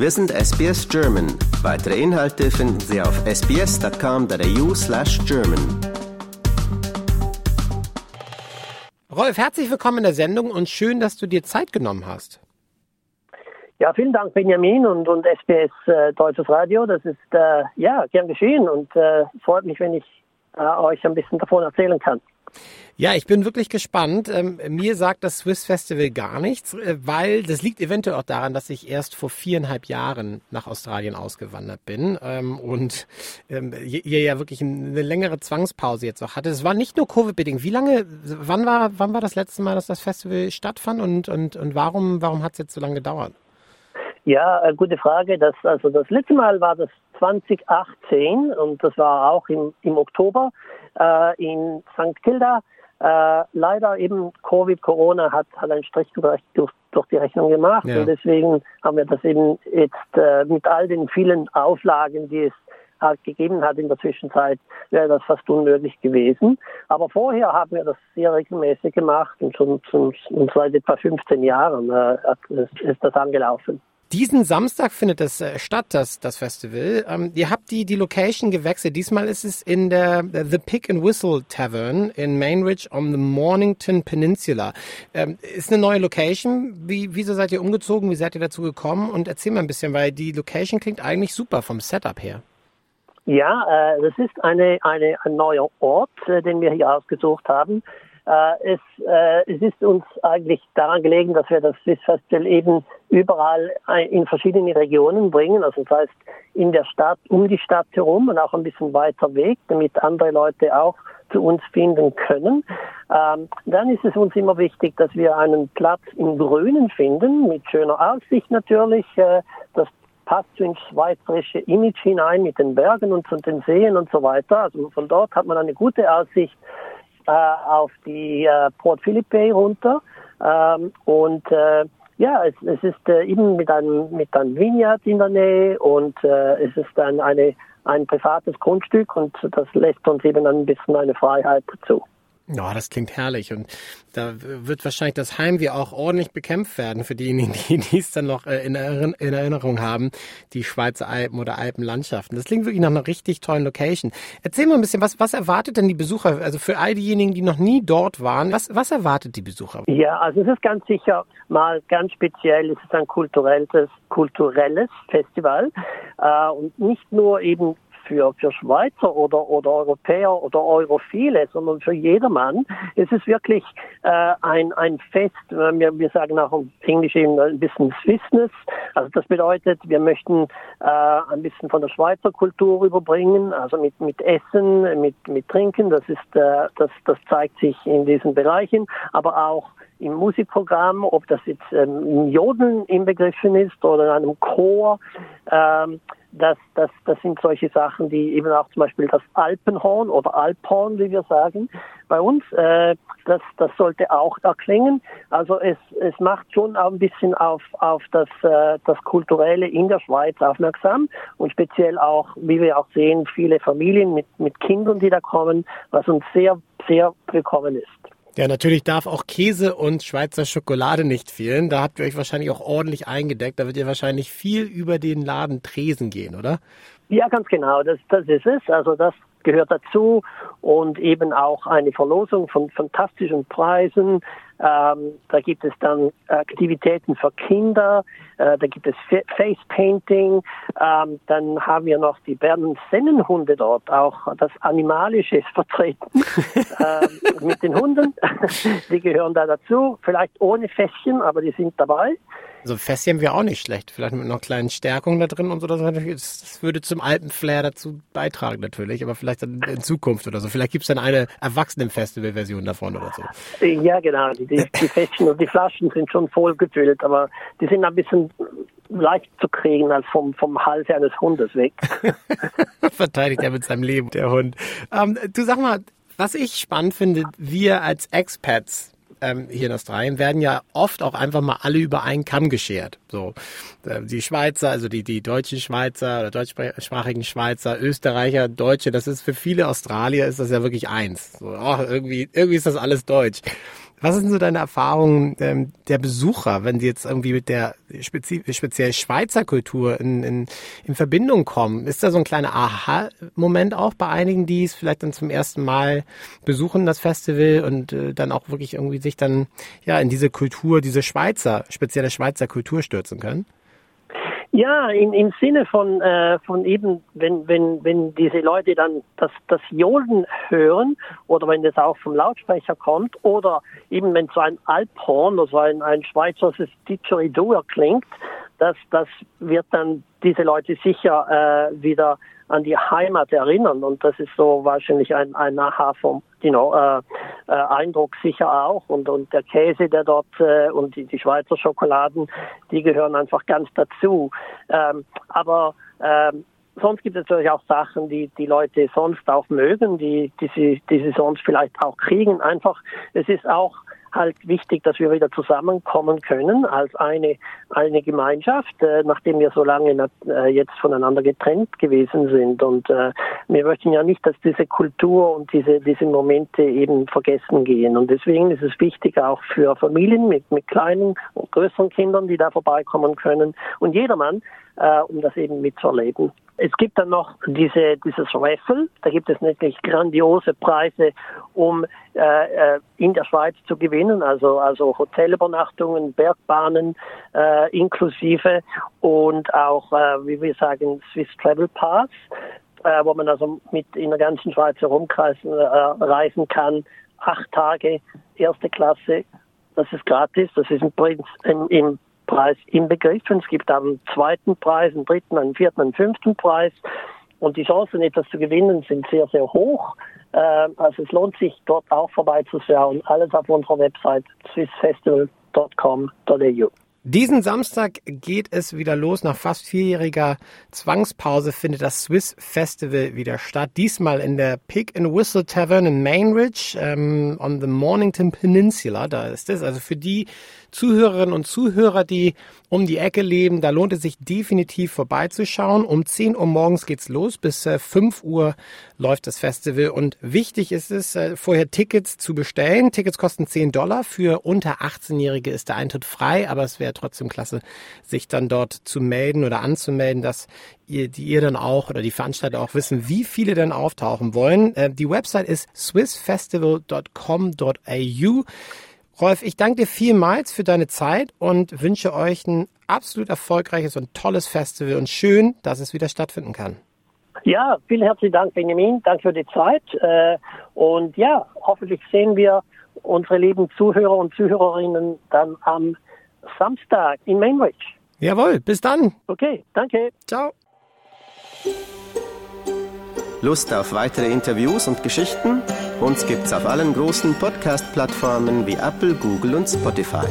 Wir sind SBS German. Weitere Inhalte finden Sie auf sbs.com.au slash German. Rolf, herzlich willkommen in der Sendung und schön, dass du dir Zeit genommen hast. Ja, vielen Dank, Benjamin und, und SBS äh, Deutsches Radio. Das ist äh, ja gern geschehen und äh, freut mich, wenn ich äh, euch ein bisschen davon erzählen kann. Ja, ich bin wirklich gespannt. Ähm, mir sagt das Swiss Festival gar nichts, äh, weil das liegt eventuell auch daran, dass ich erst vor viereinhalb Jahren nach Australien ausgewandert bin ähm, und ähm, ihr ja wirklich eine längere Zwangspause jetzt auch hatte. Es war nicht nur Covid-bedingt. Wie lange, wann war, wann war das letzte Mal, dass das Festival stattfand und, und, und warum, warum hat es jetzt so lange gedauert? Ja, äh, gute Frage. Das, also das letzte Mal war das 2018 und das war auch im, im Oktober äh, in St. Kilda. Äh, leider eben Covid, Corona hat, hat einen Strich durch, durch, durch die Rechnung gemacht ja. und deswegen haben wir das eben jetzt äh, mit all den vielen Auflagen, die es halt gegeben hat in der Zwischenzeit, wäre das fast unmöglich gewesen. Aber vorher haben wir das sehr regelmäßig gemacht und schon, schon, schon seit etwa 15 Jahren äh, ist das angelaufen. Diesen Samstag findet es äh, statt, das, das Festival. Ähm, ihr habt die, die Location gewechselt. Diesmal ist es in der The Pick and Whistle Tavern in Mainridge on the Mornington Peninsula. Ähm, ist eine neue Location. Wie, wieso seid ihr umgezogen? Wie seid ihr dazu gekommen? Und erzähl mal ein bisschen, weil die Location klingt eigentlich super vom Setup her. Ja, äh, das ist eine, eine, ein neuer Ort, äh, den wir hier ausgesucht haben. Äh, es, äh, es ist uns eigentlich daran gelegen, dass wir das Swiss Festival eben überall in verschiedene Regionen bringen, also das heißt in der Stadt, um die Stadt herum und auch ein bisschen weiter weg, damit andere Leute auch zu uns finden können. Ähm, dann ist es uns immer wichtig, dass wir einen Platz im Grünen finden, mit schöner Aussicht natürlich. Äh, das passt ins schweizerische Image hinein mit den Bergen und den Seen und so weiter. Also von dort hat man eine gute Aussicht äh, auf die äh, Port Phillip Bay runter. Ähm, und äh, ja, es, es ist äh, eben mit einem, mit einem Vineyard in der Nähe und äh, es ist dann eine, ein privates Grundstück und das lässt uns eben ein bisschen eine Freiheit dazu. Ja, das klingt herrlich und da wird wahrscheinlich das Heimweh auch ordentlich bekämpft werden für diejenigen, die es dann noch äh, in Erinnerung haben, die Schweizer Alpen oder Alpenlandschaften. Das klingt wirklich nach einer richtig tollen Location. Erzähl mal ein bisschen, was, was erwartet denn die Besucher, also für all diejenigen, die noch nie dort waren, was, was erwartet die Besucher? Ja, also es ist ganz sicher mal ganz speziell, es ist ein kulturelles, kulturelles Festival äh, und nicht nur eben für, für Schweizer oder, oder Europäer oder Europhile, sondern für jedermann. Es ist wirklich äh, ein, ein Fest, wir, wir sagen auch im Englisch eben ein bisschen Swissness. Also das bedeutet, wir möchten äh, ein bisschen von der Schweizer Kultur überbringen, also mit, mit Essen, mit, mit Trinken, das ist, äh, das, das zeigt sich in diesen Bereichen, aber auch im Musikprogramm, ob das jetzt ähm, im Jodeln inbegriffen ist oder in einem Chor. Ähm, das, das, das sind solche Sachen, die eben auch zum Beispiel das Alpenhorn oder Alphorn, wie wir sagen, bei uns, äh, das, das sollte auch erklingen. Also es, es macht schon auch ein bisschen auf, auf das, äh, das Kulturelle in der Schweiz aufmerksam und speziell auch, wie wir auch sehen, viele Familien mit, mit Kindern, die da kommen, was uns sehr, sehr willkommen ist. Ja, natürlich darf auch Käse und Schweizer Schokolade nicht fehlen. Da habt ihr euch wahrscheinlich auch ordentlich eingedeckt. Da wird ihr wahrscheinlich viel über den Laden Tresen gehen, oder? Ja, ganz genau. Das, das ist es. Also das gehört dazu und eben auch eine Verlosung von fantastischen Preisen. Ähm, da gibt es dann Aktivitäten für Kinder, äh, da gibt es Face Painting, ähm, dann haben wir noch die Berner Sennenhunde dort, auch das Animalische ist vertreten äh, mit den Hunden. die gehören da dazu, vielleicht ohne Fässchen, aber die sind dabei. Also Fässchen wäre auch nicht schlecht. Vielleicht mit noch kleinen Stärkungen da drin und so. Das, das würde zum Alpenflair dazu beitragen natürlich, aber vielleicht dann in Zukunft oder so. Vielleicht gibt es dann eine Erwachsenen-Festival-Version davon oder so. Ja, genau. Die, die, die Fässchen und die Flaschen sind schon voll gefüllt, aber die sind ein bisschen leicht zu kriegen als vom, vom Hals eines Hundes weg. Verteidigt er mit seinem Leben, der Hund. Ähm, du sag mal, was ich spannend finde, wir als Expats, ähm, hier in Australien werden ja oft auch einfach mal alle über einen Kamm geschert. So äh, die Schweizer, also die die deutschen Schweizer oder deutschsprachigen Schweizer, Österreicher, Deutsche, das ist für viele Australier ist das ja wirklich eins. So, oh, irgendwie irgendwie ist das alles deutsch. Was sind so deine Erfahrungen ähm, der Besucher, wenn sie jetzt irgendwie mit der spezi speziell Schweizer Kultur in, in, in Verbindung kommen? Ist da so ein kleiner Aha-Moment auch bei einigen, die es vielleicht dann zum ersten Mal besuchen, das Festival und äh, dann auch wirklich irgendwie sich dann ja in diese Kultur, diese Schweizer, spezielle Schweizer Kultur stürzen können? Ja, in, im Sinne von, äh, von eben, wenn, wenn, wenn diese Leute dann das, das Johlen hören oder wenn das auch vom Lautsprecher kommt oder eben wenn so ein Alphorn oder so ein, ein Schweizer Didgeridoo erklingt, das, das wird dann diese Leute sicher äh, wieder an die Heimat erinnern und das ist so wahrscheinlich ein, ein Aha vom you know, äh, äh, Eindruck sicher auch und, und der Käse, der dort äh, und die, die Schweizer Schokoladen, die gehören einfach ganz dazu. Ähm, aber ähm, sonst gibt es natürlich auch Sachen, die die Leute sonst auch mögen, die, die, sie, die sie sonst vielleicht auch kriegen. Einfach, es ist auch halt wichtig, dass wir wieder zusammenkommen können als eine, eine Gemeinschaft, äh, nachdem wir so lange äh, jetzt voneinander getrennt gewesen sind. Und äh, wir möchten ja nicht, dass diese Kultur und diese, diese Momente eben vergessen gehen. Und deswegen ist es wichtig auch für Familien mit, mit kleinen und größeren Kindern, die da vorbeikommen können und jedermann, äh, um das eben mitzuerleben. Es gibt dann noch diese, dieses Raffle. Da gibt es natürlich grandiose Preise, um äh, äh, in der Schweiz zu gewinnen. Also, also Hotelübernachtungen, Bergbahnen äh, inklusive und auch, äh, wie wir sagen, Swiss Travel Pass, äh, wo man also mit in der ganzen Schweiz herumreisen äh, reisen kann. Acht Tage, erste Klasse. Das ist gratis. Das ist im, im Preis inbegriffen. Es gibt einen zweiten Preis, einen dritten, einen vierten, einen fünften Preis. Und die Chancen, etwas zu gewinnen, sind sehr, sehr hoch. Ähm, also es lohnt sich, dort auch vorbeizuschauen. Alles auf unserer Website swissfestival.com.au. Diesen Samstag geht es wieder los. Nach fast vierjähriger Zwangspause findet das Swiss Festival wieder statt. Diesmal in der Pig and Whistle Tavern in Mainridge ähm, on the Mornington Peninsula. Da ist es. Also für die Zuhörerinnen und Zuhörer, die um die Ecke leben, da lohnt es sich definitiv vorbeizuschauen. Um 10 Uhr morgens geht's los, bis äh, 5 Uhr läuft das Festival und wichtig ist es, äh, vorher Tickets zu bestellen. Tickets kosten 10 Dollar. Für unter 18-Jährige ist der Eintritt frei, aber es wäre trotzdem klasse, sich dann dort zu melden oder anzumelden, dass ihr, die ihr dann auch oder die Veranstalter auch wissen, wie viele dann auftauchen wollen. Äh, die Website ist swissfestival.com.au. Rolf, ich danke dir vielmals für deine Zeit und wünsche euch ein absolut erfolgreiches und tolles Festival und schön, dass es wieder stattfinden kann. Ja, vielen herzlichen Dank, Benjamin. Danke für die Zeit. Äh, und ja, hoffentlich sehen wir unsere lieben Zuhörer und Zuhörerinnen dann am Samstag in Mainridge. Jawohl, bis dann. Okay, danke. Ciao. Lust auf weitere Interviews und Geschichten? Uns gibt's auf allen großen Podcast-Plattformen wie Apple, Google und Spotify.